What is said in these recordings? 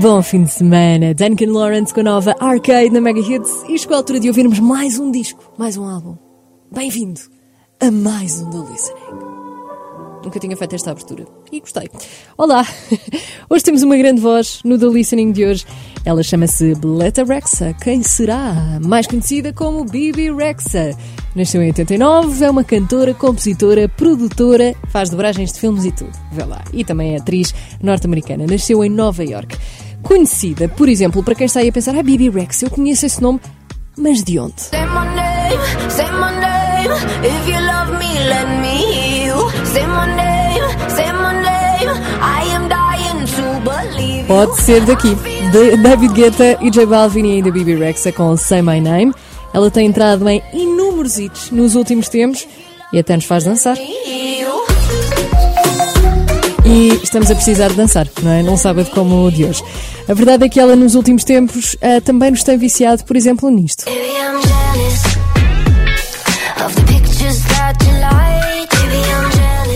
Bom fim de semana. Duncan Lawrence com a nova Arcade na Mega Hits. E chegou a altura de ouvirmos mais um disco, mais um álbum. Bem-vindo a mais um The Listening. Nunca tinha feito esta abertura e gostei. Olá! Hoje temos uma grande voz no The Listening de hoje. Ela chama-se Beleta Rexa. Quem será? Mais conhecida como Bibi Rexa. Nasceu em 89, é uma cantora, compositora, produtora, faz dobragens de filmes e tudo. Vê lá. E também é atriz norte-americana. Nasceu em Nova York. Conhecida, por exemplo, para quem está aí a pensar, ah, Bibi Rexa, eu conheço esse nome, mas de onde? Say my name, say my name, if you love me, let me Pode ser daqui, de David Guetta e J Balvin e ainda Bibi Rexa com Say My Name. Ela tem entrado em inúmeros hits nos últimos tempos e até nos faz dançar. E estamos a precisar de dançar, não é? Num sábado como o de hoje. A verdade é que ela nos últimos tempos uh, também nos tem viciado, por exemplo, nisto.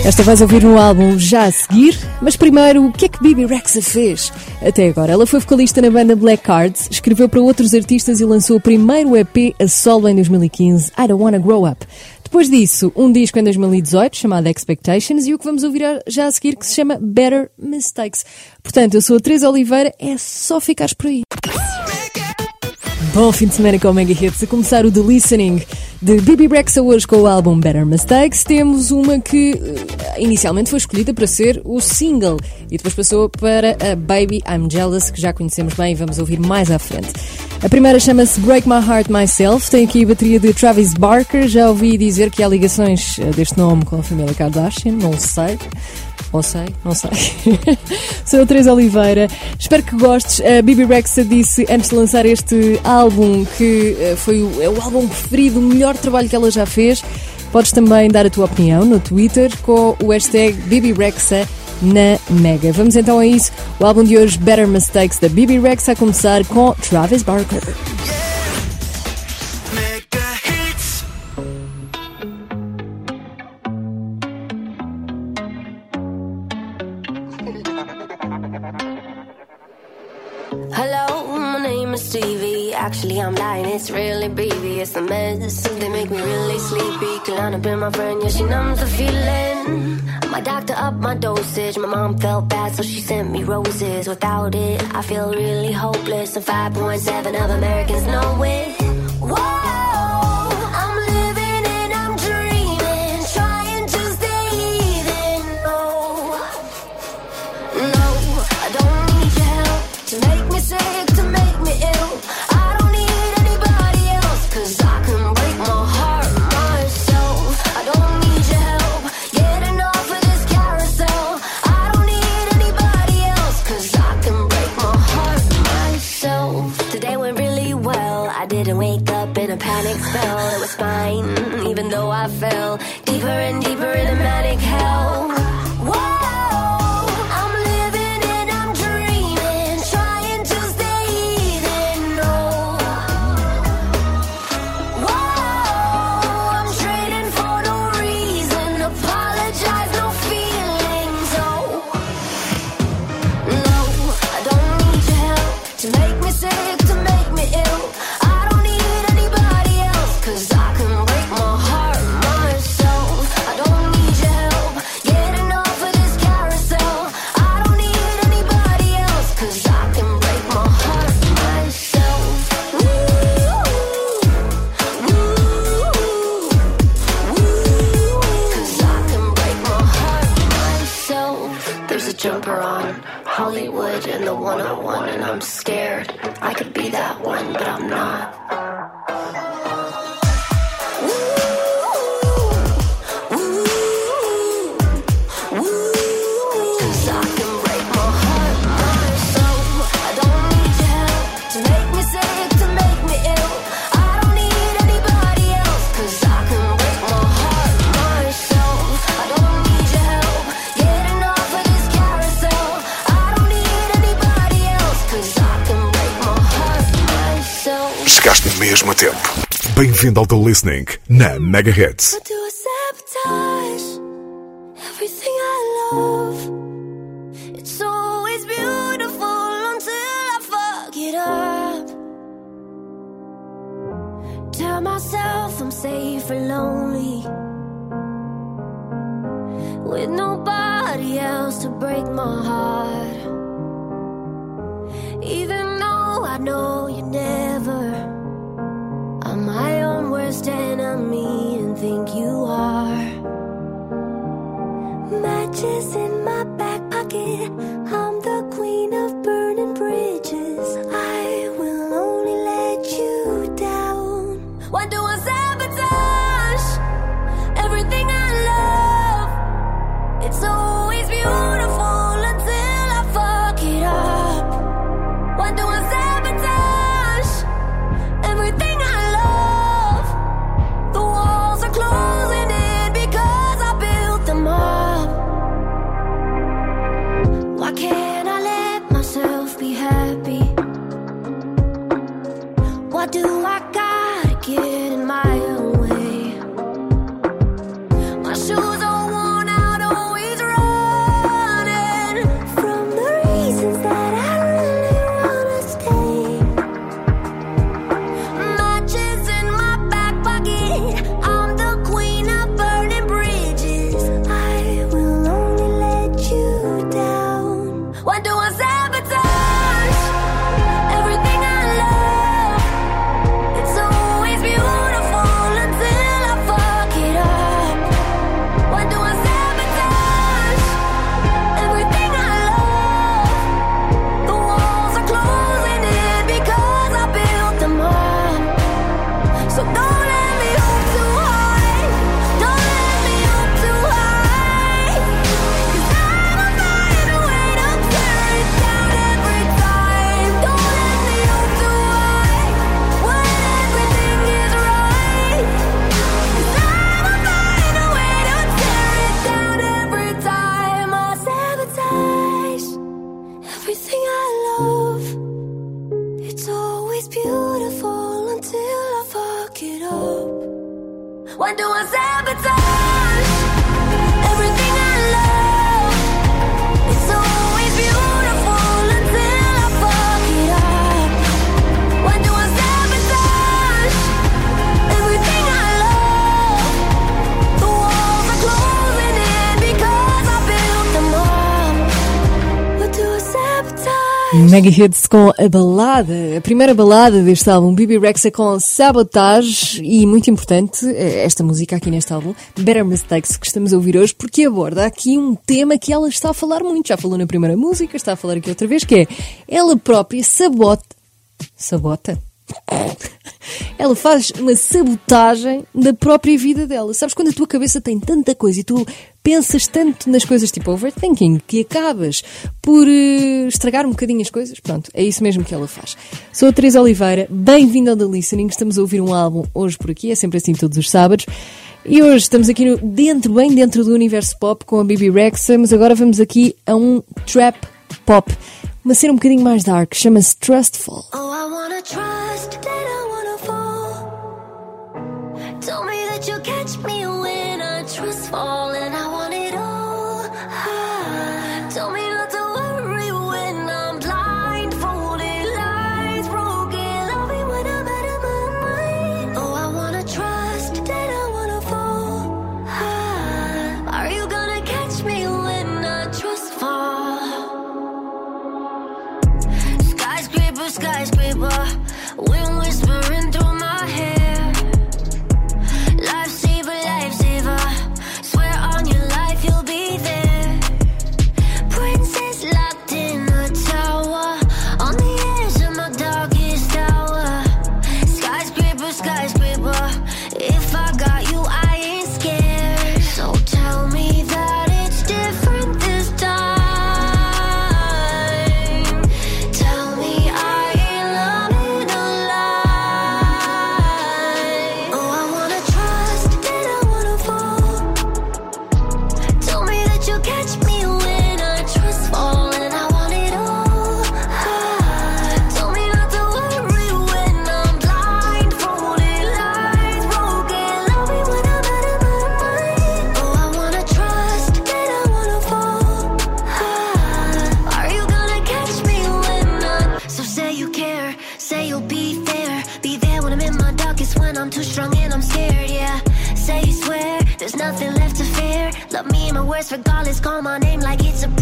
Esta vais ouvir no álbum já a seguir, mas primeiro, o que é que Bibi Rexa fez até agora? Ela foi vocalista na banda Black Cards, escreveu para outros artistas e lançou o primeiro EP a solo em 2015, I Don't Wanna Grow Up. Depois disso, um disco em 2018 chamado Expectations e o que vamos ouvir já a seguir que se chama Better Mistakes. Portanto, eu sou a Teresa Oliveira, é só ficares por aí. Bom fim de semana com o Mega Hits, a começar o The Listening de Bibi Rexa hoje com o álbum Better Mistakes. Temos uma que uh, inicialmente foi escolhida para ser o single e depois passou para a Baby I'm Jealous, que já conhecemos bem e vamos ouvir mais à frente. A primeira chama-se Break My Heart Myself, tem aqui a bateria de Travis Barker. Já ouvi dizer que há ligações uh, deste nome com a família Kardashian, não sei. Ou sei, não sei. Sou a Teresa Oliveira. Espero que gostes. A Bibi Rexa disse antes de lançar este álbum que eh, foi o, é o álbum preferido, o melhor trabalho que ela já fez. Podes também dar a tua opinião no Twitter com o hashtag Bibi Rexa na Mega. Vamos então a isso. O álbum de hoje, Better Mistakes, da Bibi Rexa, a começar com Travis Barker. Actually, I'm lying, it's really baby, it's a mess. They make me really sleepy. Kalana been my friend, yeah, she numbs the feeling. My doctor upped my dosage. My mom felt bad, so she sent me roses. Without it, I feel really hopeless. And 5.7 of Americans know it. bem-vindo ao The Listening na Megahertz. Tell myself I'm safe and lonely with nobody else to break my heart. Even though I know Mega Hits com a balada, a primeira balada deste álbum, BB Rexa com Sabotage e muito importante eh, esta música aqui neste álbum, Better Mistakes, que estamos a ouvir hoje, porque aborda aqui um tema que ela está a falar muito. Já falou na primeira música, está a falar aqui outra vez, que é ela própria sabota. Sabota? ela faz uma sabotagem da própria vida dela. Sabes quando a tua cabeça tem tanta coisa e tu pensas tanto nas coisas tipo overthinking que acabas por uh, estragar um bocadinho as coisas? Pronto, é isso mesmo que ela faz. Sou a Teresa Oliveira, bem-vinda ao The Listening. Estamos a ouvir um álbum hoje por aqui, é sempre assim todos os sábados. E hoje estamos aqui no, dentro, bem dentro do universo pop com a Bibi Rex. mas agora vamos aqui a um trap pop. Uma cena um bocadinho mais dark, chama-se Trustful. Oh, regardless, call my name like it's a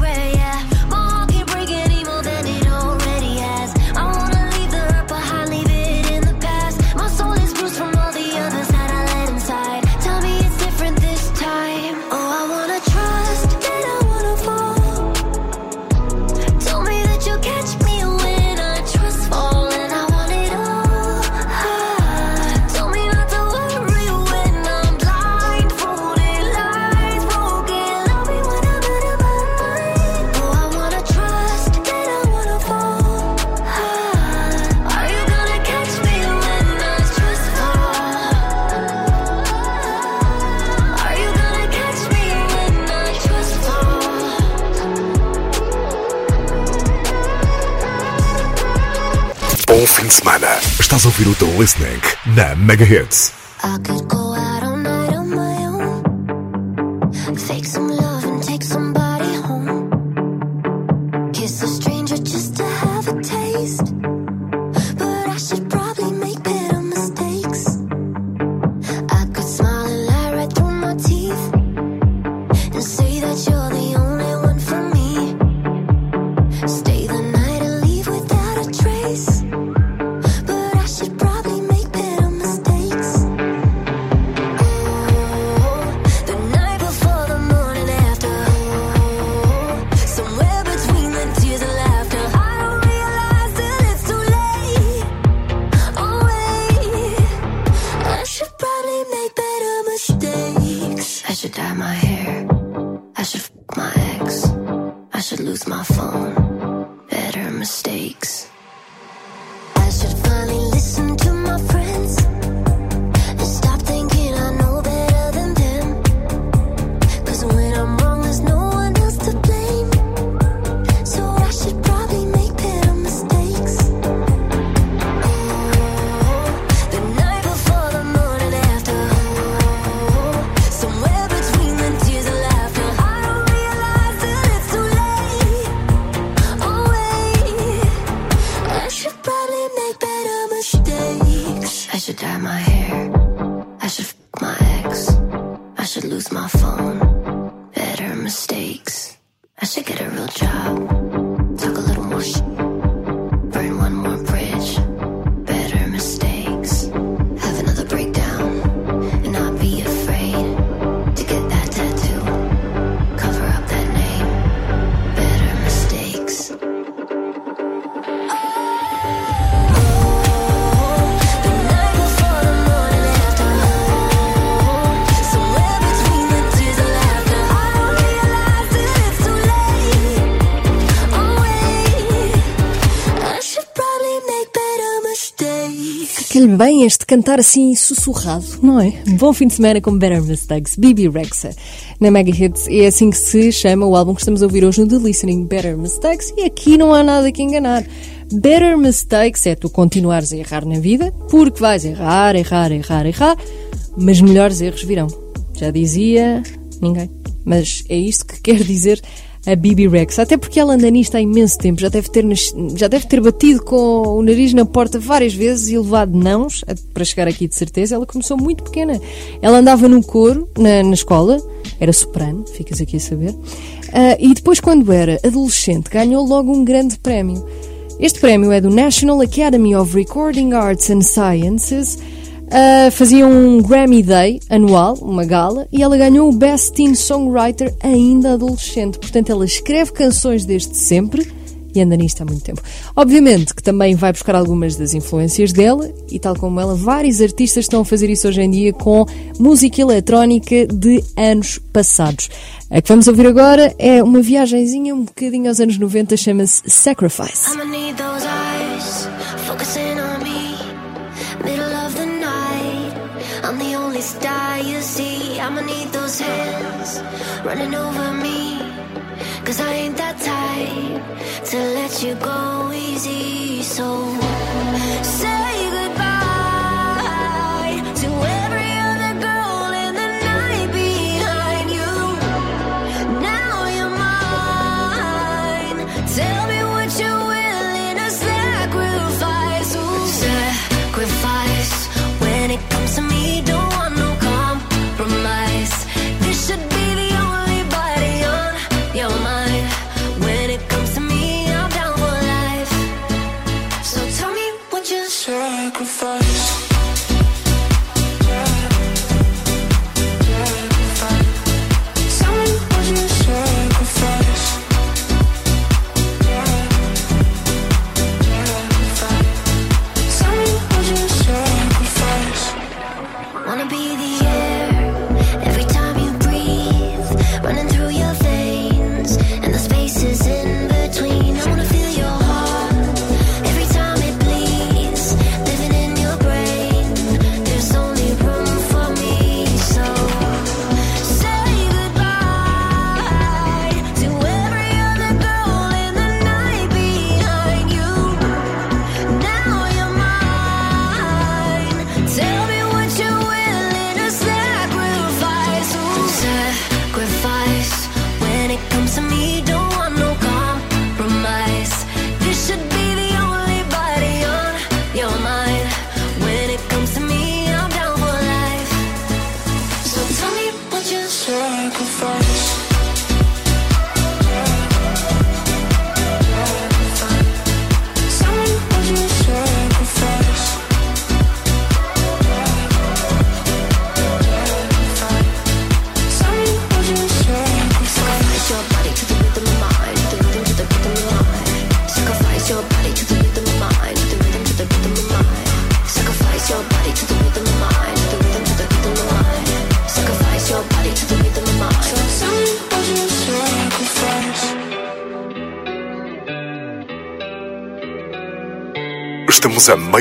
Estás a ouvir o The Listening na Mega Hits. Bem este cantar assim sussurrado, não é? Bom fim de semana com Better Mistakes, Bibi Rexa. Na Mega Hits é assim que se chama o álbum que estamos a ouvir hoje no The Listening Better Mistakes e aqui não há nada que enganar. Better Mistakes é tu continuares a errar na vida, porque vais errar, errar, errar, errar, mas melhores erros virão. Já dizia ninguém. Mas é isto que quer dizer a Bibi Rex. Até porque ela anda nisto há imenso tempo. Já deve ter, já deve ter batido com o nariz na porta várias vezes e levado nãos para chegar aqui de certeza. Ela começou muito pequena. Ela andava no coro, na, na escola, era soprano, ficas aqui a saber. Ah, e depois, quando era adolescente, ganhou logo um grande prémio. Este prémio é do National Academy of Recording Arts and Sciences. Uh, fazia um Grammy Day anual, uma gala, e ela ganhou o Best Teen Songwriter ainda adolescente. Portanto, ela escreve canções desde sempre e anda nisto há muito tempo. Obviamente que também vai buscar algumas das influências dela, e tal como ela, vários artistas estão a fazer isso hoje em dia com música eletrónica de anos passados. A que vamos ouvir agora é uma viagenzinha um bocadinho aos anos 90, chama-se Sacrifice. Those hands running over me. Cause I ain't that type to let you go easy. So say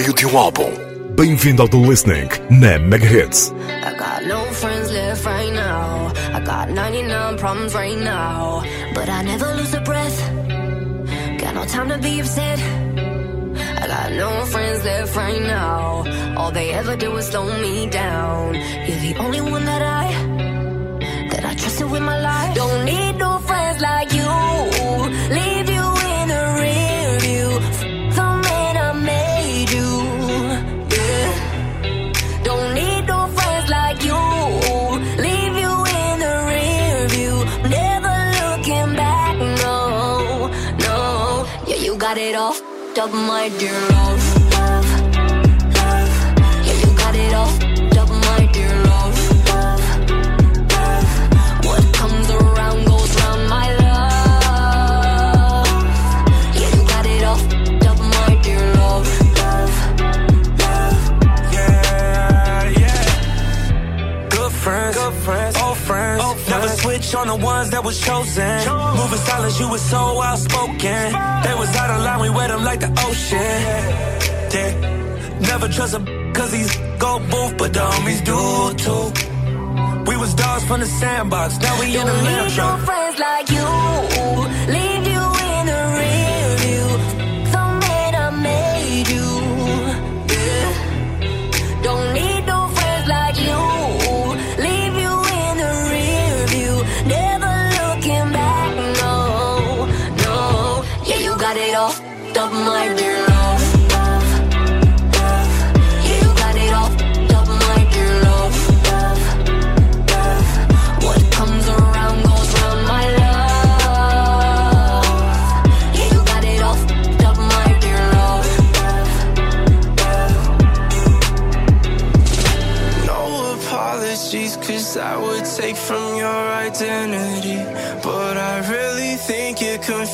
estamos a meio de um álbum. Bem-vindo ao The Listening na Mega Hits. I got no friends left right now. I got 99 problems right now. But I never lose a breath. Got no time to be upset. I got no friends left right now. All they ever did was slow me down. You're the only one that I My dear on the ones that was chosen. Moving silence, you was so outspoken. They was out of line, we wet them like the ocean. Yeah. Never trust a cause he's go booth, but the homies do too. We was dogs from the sandbox, now we in the Don't lamb need no truck. friends like you. Leave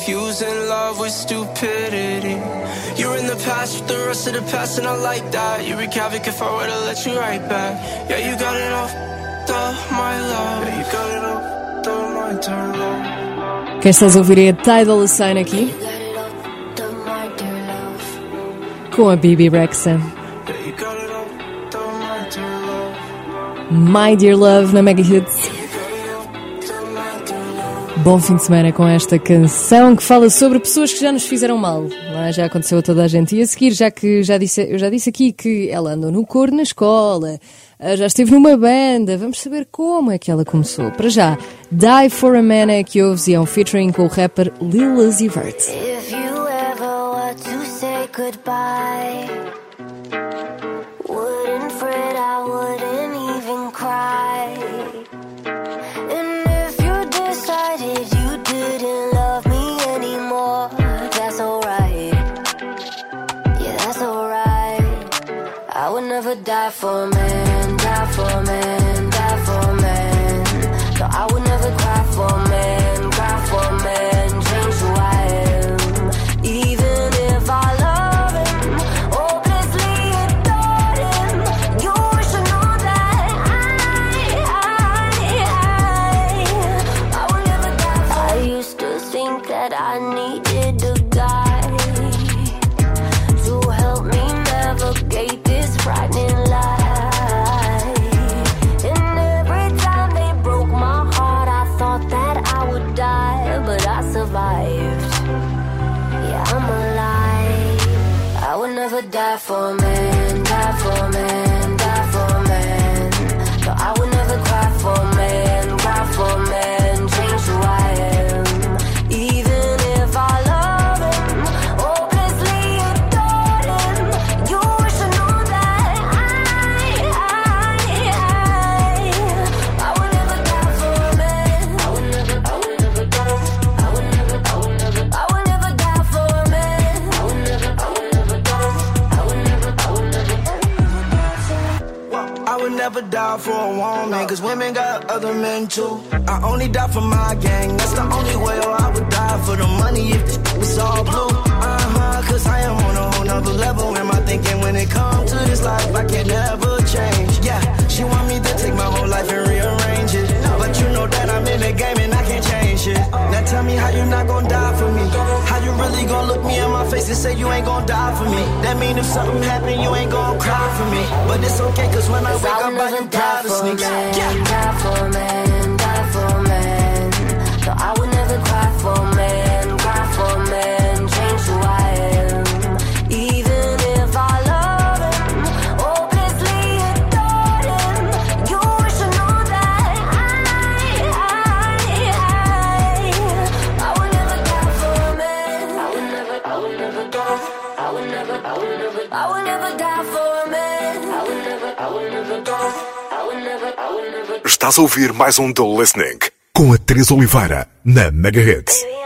confusing love with stupidity. You're in the past with the rest of the past, and I like that. You wreak havoc if I were to let you right back. Yeah, you got it off, the my love. Yeah, you got it off, the my turn love. Quem estás a ouvir é a Tidal Sign aqui, You got it all. Up my dear love. com a Bibi Rexa. You got it off, my. My Dear Love na Mega Hits. Bom fim de semana com esta canção que fala sobre pessoas que já nos fizeram mal. é? Já aconteceu a toda a gente. E a seguir, já que já disse, eu já disse aqui que ela andou no coro na escola, ah, já esteve numa banda, vamos saber como é que ela começou. Para já, Die for a Man é que ouves e é um featuring com o rapper Lil Uzi Vert. If you ever to say goodbye, never die for my gang, that's the only way, or I would die for the money if this was all blue. Uh huh, cause I am on a whole nother level. Am I thinking when it comes to this life, I can never change? Yeah, she want me to take my whole life and rearrange it. But you know that I'm in the game and I can't change it. Now tell me how you not gonna die for me. How you really gonna look me in my face and say you ain't gonna die for me. That mean if something happen, you ain't gonna cry for me. But it's okay, cause when I wake up, I never am die for sneaks. Yeah. die for a Estás a ouvir mais um The Listening com a Teresa Oliveira na Mega Hits. Baby,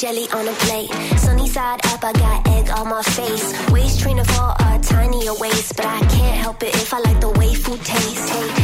jelly, on a plate. Sunny side up, I got egg on my face. Waist trainer for a tinier waist, but I can't help it if I like the way food tastes. Hey,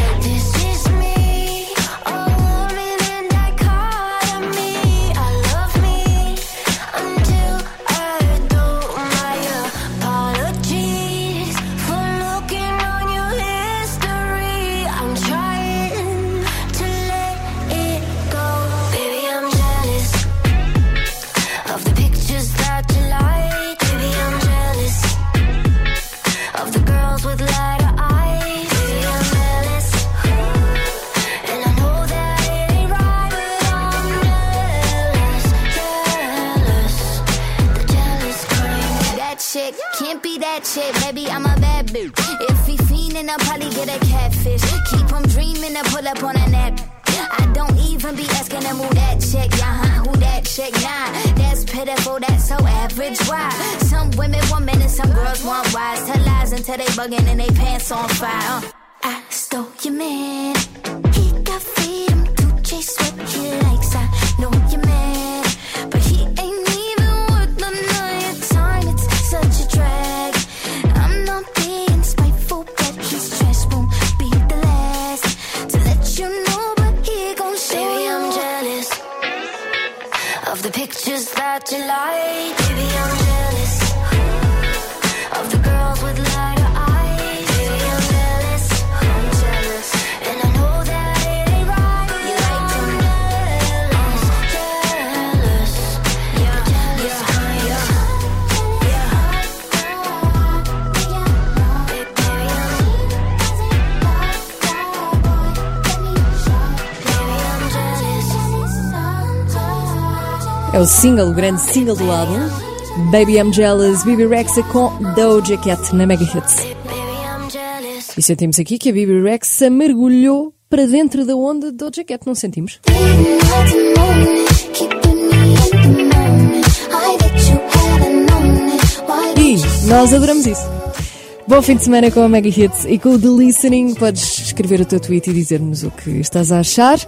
on fire. I stole your man. He got freedom to chase what he likes. I know you're mad, but he ain't even worth none of your time. It's such a drag. I'm not being spiteful, but his trash won't be the last to let you know. But he gon' show Baby. I'm jealous of the pictures that you like. Baby, I'm jealous É o single, o grande single do álbum. Baby I'm Jealous, Bibi Rexa com Doja Cat na Mega Hits. E sentimos aqui que a Bibi Rexa mergulhou para dentro da onda de Doja Cat, não sentimos? E nós adoramos isso. Bom fim de semana com a Mega Hits e com o The Listening. Podes escrever o teu tweet e dizer-nos o que estás a achar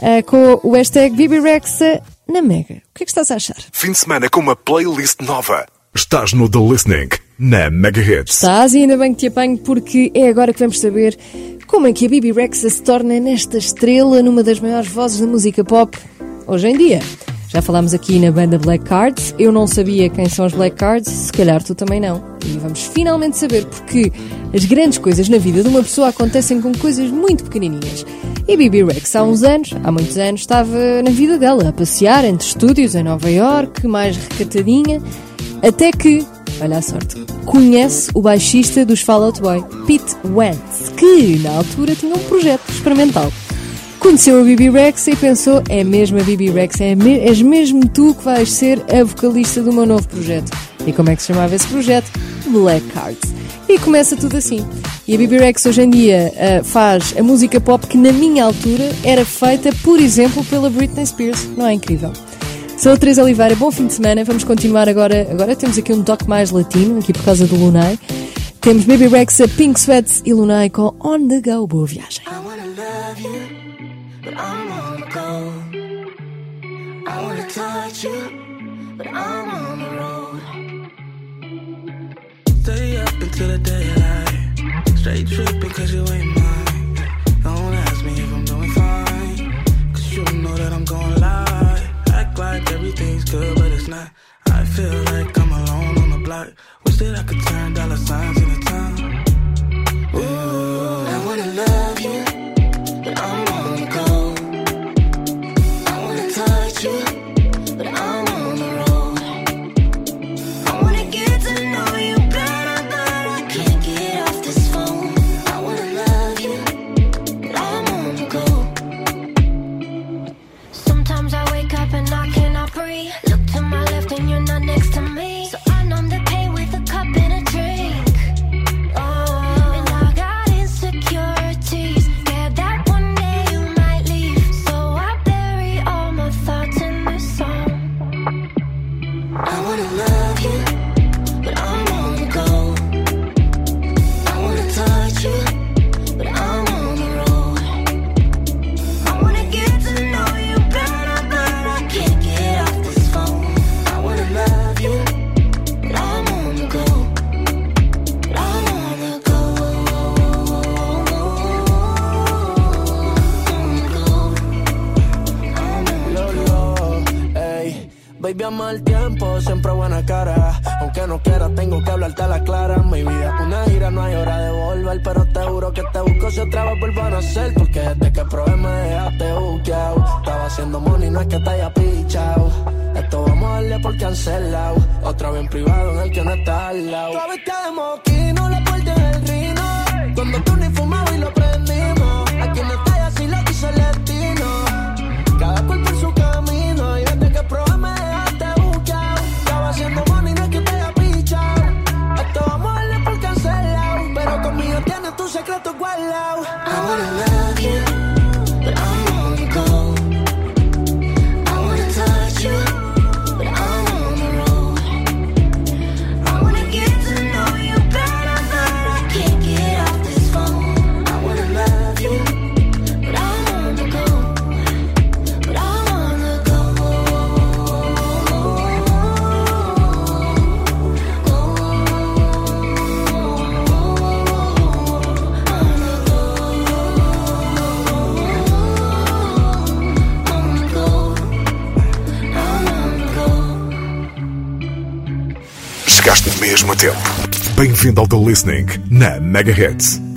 eh, com o hashtag Bibi Rexa na Mega. O que é que estás a achar? Fim de semana com uma playlist nova. Estás no The Listening na Mega Hits. Estás e ainda bem que te apanho porque é agora que vamos saber como é que a Bibi Rexa se torna nesta estrela, numa das maiores vozes da música pop hoje em dia. Já falámos aqui na banda Black Cards, eu não sabia quem são os Black Cards, se calhar tu também não. E vamos finalmente saber porque as grandes coisas na vida de uma pessoa acontecem com coisas muito pequenininhas. E Bibi Rex há uns anos, há muitos anos, estava na vida dela, a passear entre estúdios em Nova York, mais recatadinha, até que, olha a sorte, conhece o baixista dos Fall Out Boy, Pete Wentz, que na altura tinha um projeto experimental. Conheceu a Bibi Rex e pensou: é mesmo a Bibi Rex, é me- és mesmo tu que vais ser a vocalista do meu novo projeto. E como é que se chamava esse projeto? Black Cards. E começa tudo assim. E a Bibi Rex hoje em dia ah, faz a música pop que na minha altura era feita, por exemplo, pela Britney Spears. Não é incrível? Sou a Teresa Oliveira, bom fim de semana. Vamos continuar agora. Agora temos aqui um toque mais latino, aqui por causa do Lunay. Temos Baby Rexa, Pink Sweats e Lunay com On The Go. Boa viagem. I wanna touch you, but I'm on Until the daylight. Straight tripping cause you ain't mine. Don't ask me if I'm doing fine. Cause you know that I'm gonna lie. Act like everything's good, but it's not. I feel like I'm alone on the block. Wish that I could Baby, ama el tiempo, siempre buena cara. Aunque no quiera, tengo que hablarte a la clara. Mi vida es una gira, no hay hora de volver. Pero te juro que te busco si otra vez vuelvo a nacer. Porque desde que probé me dejaste buqueado. Estaba haciendo money, no es que te haya pichado. Esto vamos a darle por cancelado. Otra vez en privado en el que no está al lado. Tu de moquino, la puerta en el rino. Cuando tú mesmo tempo. Bem-vindo ao The Listening na Mega Hits.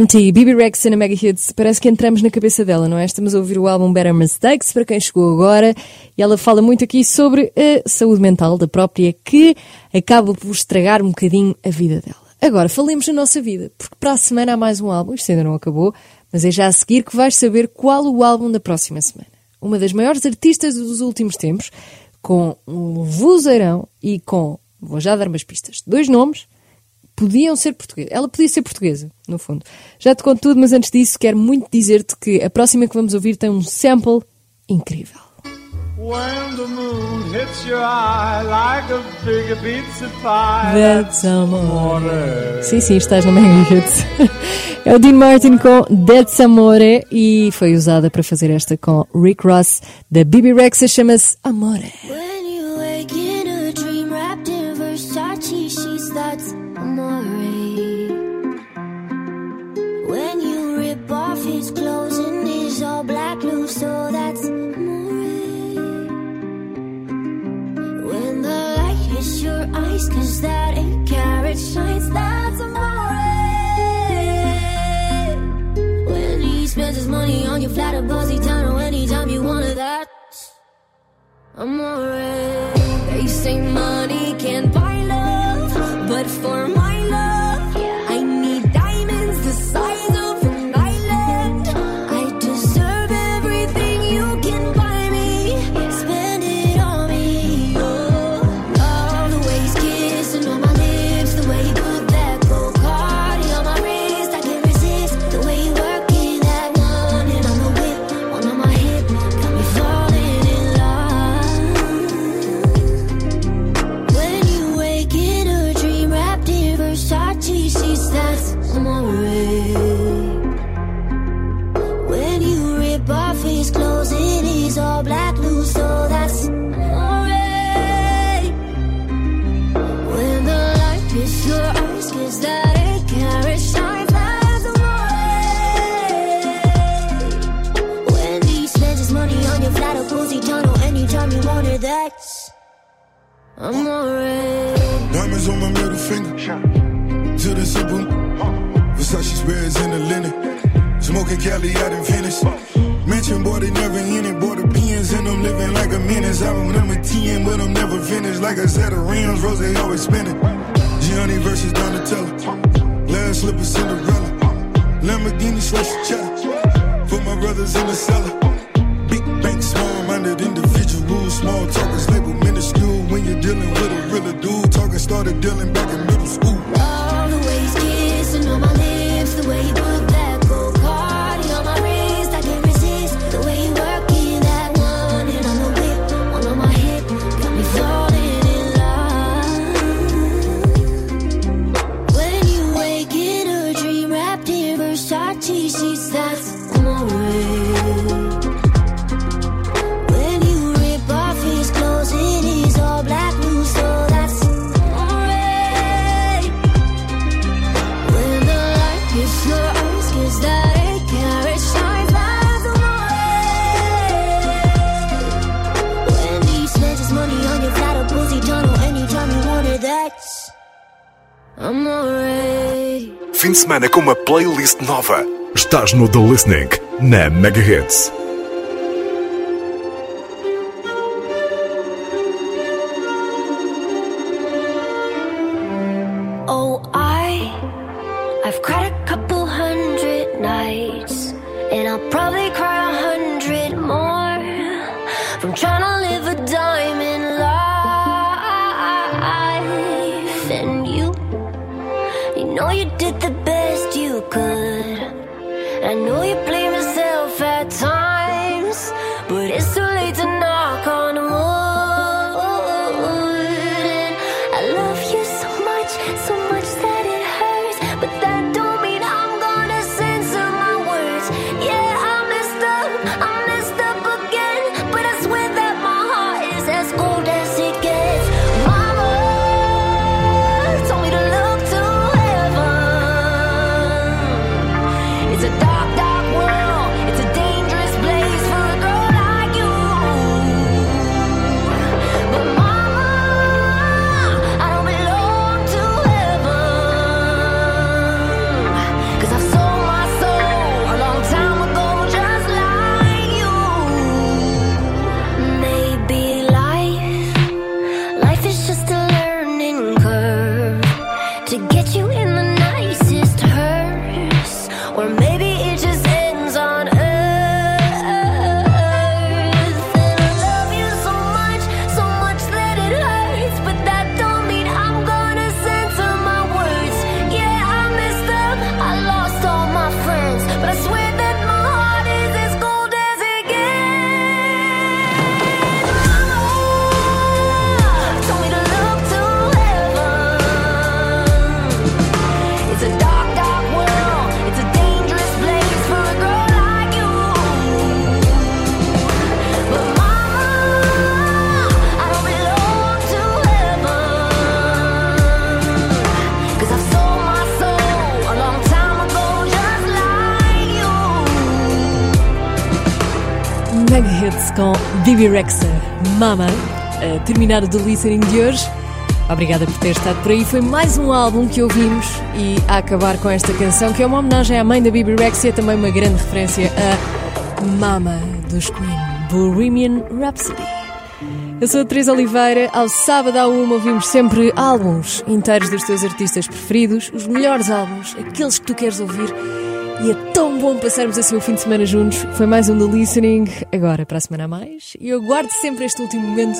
Empty, Bibi Rex na Mega Hits. Parece que entramos na cabeça dela, não é? Estamos a ouvir o álbum Better Mistakes, para quem chegou agora, e ela fala muito aqui sobre a saúde mental da própria, que acaba por estragar um bocadinho a vida dela. Agora, falemos da nossa vida, porque para a semana há mais um álbum, isto ainda não acabou, mas é já a seguir que vais saber qual o álbum da próxima semana. Uma das maiores artistas dos últimos tempos, com um vozeirão e com, vou já dar umas pistas, dois nomes, podiam ser portugueses. Ela podia ser portuguesa, no fundo. Já te conto tudo, mas antes disso quero muito dizer-te que a próxima que vamos ouvir tem um sample incrível. When the moon hits your eye like a big pizza pie. That's Amore. Sim, sim, estás no Mega Hits. É o Dean Martin com That's Amore e foi usada para fazer esta com Rick Ross da Bibi Rexa, chama-se Amore. Black loose, so that's amore. When the light hits your eyes, cause that eight carat shines, that's amore. When he spends his money on your flat or buzzy town or anytime you wanted that. Amore. They say money can't buy love, but for my Smoking Cali out in Venice. Mansion boy, they never in it. Boy, the pins in them living like a menace. Album number 10, but I'm never finished. Like I said, the rims, Rose, they always spinning. Gianni versus Donatello. Last slipper Cinderella. Lamborghini slash cheddar. For my brothers in the cellar. Big bank, small minded individuals. Small talkers label minuscule. When you're dealing with a realer dude. Talking started dealing back in semana com uma playlist nova. Estás no The Listening, na Mega Bibi Rexa, Mama, a terminar o The Listening de hoje. Obrigada por ter estado por aí. Foi mais um álbum que ouvimos e a acabar com esta canção, que é uma homenagem à mãe da Bibi Rexa e é também uma grande referência a Mama dos Queen, Bohemian Rhapsody. Eu sou a Teresa Oliveira. Ao sábado à uma ouvimos sempre álbuns inteiros dos teus artistas preferidos, os melhores álbuns, aqueles que tu queres ouvir. E é tão bom passarmos assim o fim de semana juntos. Foi mais um The Listening, agora para a semana a mais. E eu guardo sempre este último momento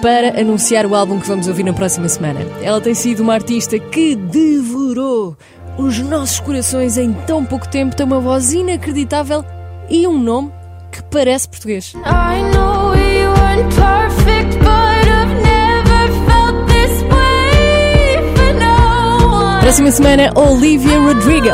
para anunciar o álbum que vamos ouvir na próxima semana. Ela tem sido uma artista que devorou os nossos corações em tão pouco tempo, tem uma voz inacreditável e um nome que parece português. I know we weren't perfect, but I've never felt this way for no one. Próxima semana, Olivia Rodrigo.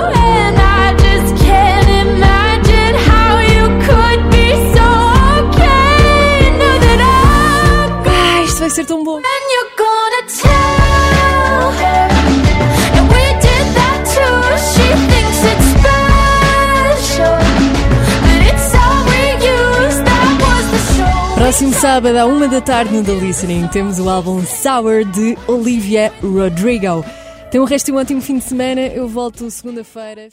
Was the show Próximo sábado, à uma da tarde, no The Listening, temos o álbum Sour de Olivia Rodrigo. Tem um resto de um ótimo fim de semana. Eu volto segunda-feira.